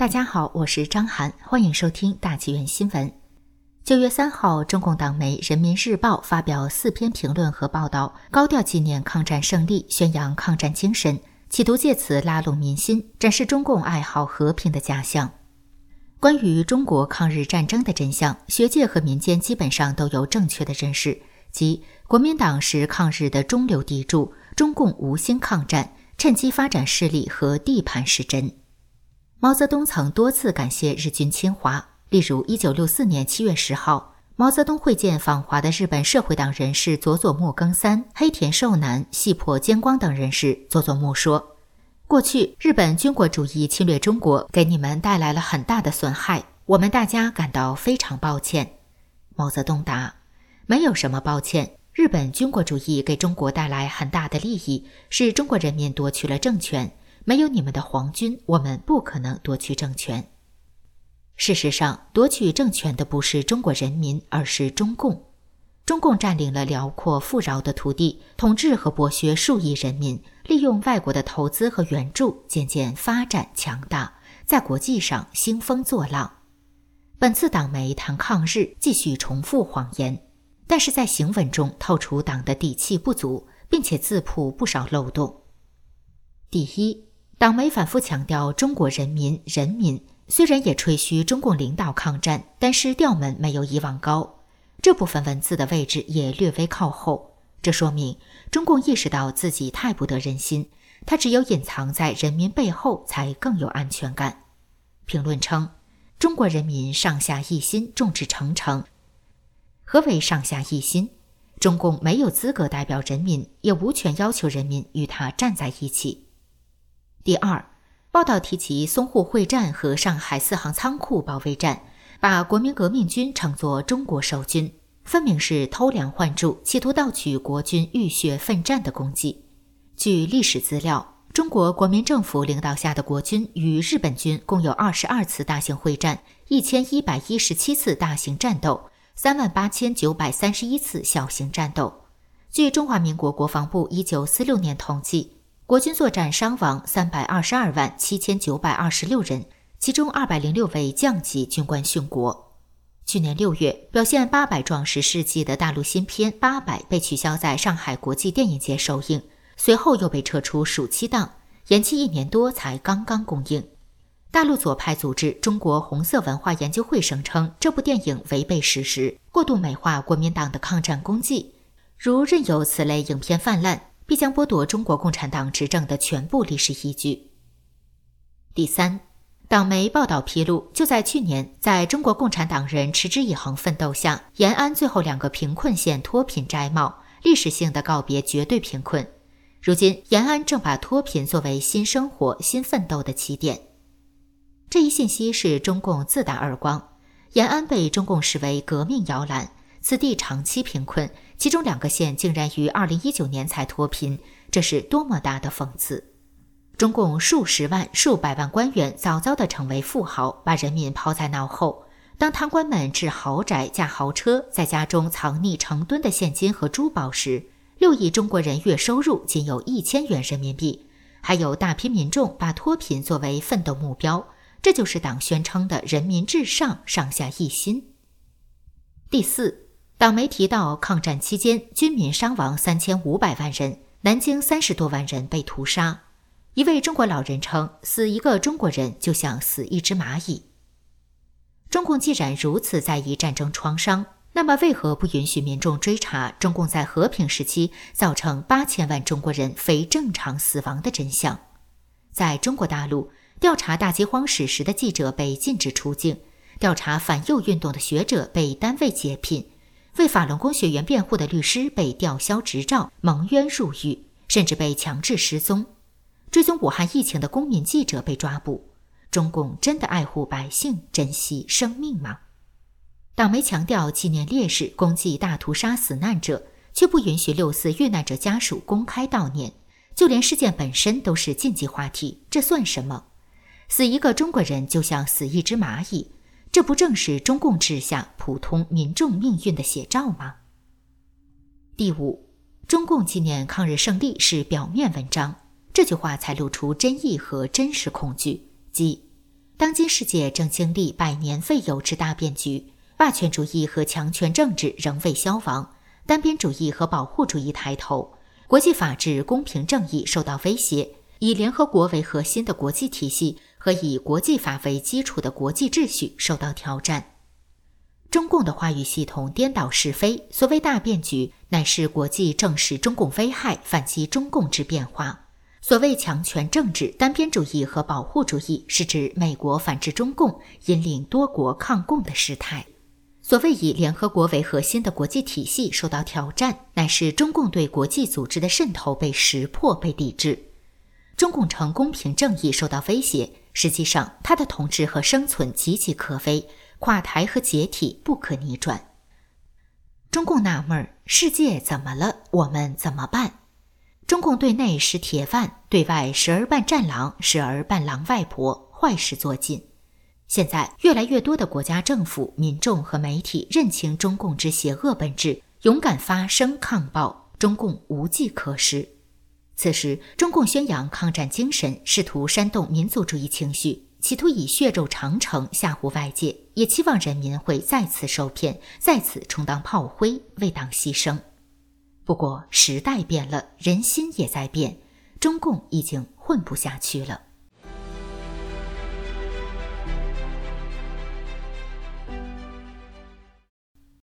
大家好，我是张涵，欢迎收听大纪元新闻。九月三号，中共党媒《人民日报》发表四篇评论和报道，高调纪念抗战胜利，宣扬抗战精神，企图借此拉拢民心，展示中共爱好和平的假象。关于中国抗日战争的真相，学界和民间基本上都有正确的认识，即国民党是抗日的中流砥柱，中共无心抗战，趁机发展势力和地盘是真。毛泽东曾多次感谢日军侵华，例如1964年7月10号，毛泽东会见访华的日本社会党人士佐佐木耕三、黑田寿男、细破坚光等人士。佐佐木说：“过去日本军国主义侵略中国，给你们带来了很大的损害，我们大家感到非常抱歉。”毛泽东答：“没有什么抱歉，日本军国主义给中国带来很大的利益，是中国人民夺取了政权。”没有你们的皇军，我们不可能夺取政权。事实上，夺取政权的不是中国人民，而是中共。中共占领了辽阔富饶的土地，统治和剥削数亿人民，利用外国的投资和援助，渐渐发展强大，在国际上兴风作浪。本次党媒谈抗日，继续重复谎言，但是在行文中透出党的底气不足，并且自曝不少漏洞。第一。党媒反复强调中国人民，人民虽然也吹嘘中共领导抗战，但是调门没有以往高。这部分文字的位置也略微靠后，这说明中共意识到自己太不得人心，他只有隐藏在人民背后才更有安全感。评论称，中国人民上下一心，众志成城。何为上下一心？中共没有资格代表人民，也无权要求人民与他站在一起。第二，报道提及淞沪会战和上海四行仓库保卫战，把国民革命军称作中国守军，分明是偷梁换柱，企图盗取国军浴血奋战的功绩。据历史资料，中国国民政府领导下的国军与日本军共有二十二次大型会战，一千一百一十七次大型战斗，三万八千九百三十一次小型战斗。据中华民国国防部一九四六年统计。国军作战伤亡三百二十二万七千九百二十六人，其中二百零六位将级军官殉国。去年六月，表现八百壮士事迹的大陆新片《八百》被取消在上海国际电影节首映，随后又被撤出暑期档，延期一年多才刚刚公映。大陆左派组织中国红色文化研究会声称，这部电影违背事实，过度美化国民党的抗战功绩。如任由此类影片泛滥。必将剥夺中国共产党执政的全部历史依据。第三，党媒报道披露，就在去年，在中国共产党人持之以恒奋斗下，延安最后两个贫困县脱贫摘帽，历史性的告别绝对贫困。如今，延安正把脱贫作为新生活、新奋斗的起点。这一信息是中共自打耳光，延安被中共视为革命摇篮。此地长期贫困，其中两个县竟然于二零一九年才脱贫，这是多么大的讽刺！中共数十万、数百万官员早早地成为富豪，把人民抛在脑后。当贪官们置豪宅、驾豪车，在家中藏匿成吨的现金和珠宝时，六亿中国人月收入仅有一千元人民币。还有大批民众把脱贫作为奋斗目标，这就是党宣称的人民至上、上下一心。第四。党媒提到，抗战期间军民伤亡三千五百万人，南京三十多万人被屠杀。一位中国老人称：“死一个中国人就像死一只蚂蚁。”中共既然如此在意战争创伤，那么为何不允许民众追查中共在和平时期造成八千万中国人非正常死亡的真相？在中国大陆，调查大饥荒史实的记者被禁止出境，调查反右运动的学者被单位解聘。为法轮功学员辩护的律师被吊销执照、蒙冤入狱，甚至被强制失踪。追踪武汉疫情的公民记者被抓捕。中共真的爱护百姓、珍惜生命吗？党媒强调纪念烈士、公祭大屠杀死难者，却不允许六四遇难者家属公开悼念，就连事件本身都是禁忌话题，这算什么？死一个中国人就像死一只蚂蚁。这不正是中共治下普通民众命运的写照吗？第五，中共纪念抗日胜利是表面文章，这句话才露出真意和真实恐惧，即当今世界正经历百年未有之大变局，霸权主义和强权政治仍未消亡，单边主义和保护主义抬头，国际法治、公平正义受到威胁，以联合国为核心的国际体系和以国际法为基础的国际秩序受到挑战。中共的话语系统颠倒是非，所谓大变局，乃是国际正视中共危害、反击中共之变化。所谓强权政治、单边主义和保护主义，是指美国反制中共、引领多国抗共的事态。所谓以联合国为核心的国际体系受到挑战，乃是中共对国际组织的渗透被识破、被抵制。中共称公平正义受到威胁，实际上它的统治和生存岌岌可危，垮台和解体不可逆转。中共纳闷儿：世界怎么了？我们怎么办？中共对内是铁腕，对外时而扮战狼，时而扮狼外婆，坏事做尽。现在，越来越多的国家、政府、民众和媒体认清中共之邪恶本质，勇敢发声抗暴，中共无计可施。此时，中共宣扬抗战精神，试图煽动民族主义情绪，企图以血肉长城吓唬外界，也期望人民会再次受骗，再次充当炮灰，为党牺牲。不过时代变了，人心也在变，中共已经混不下去了。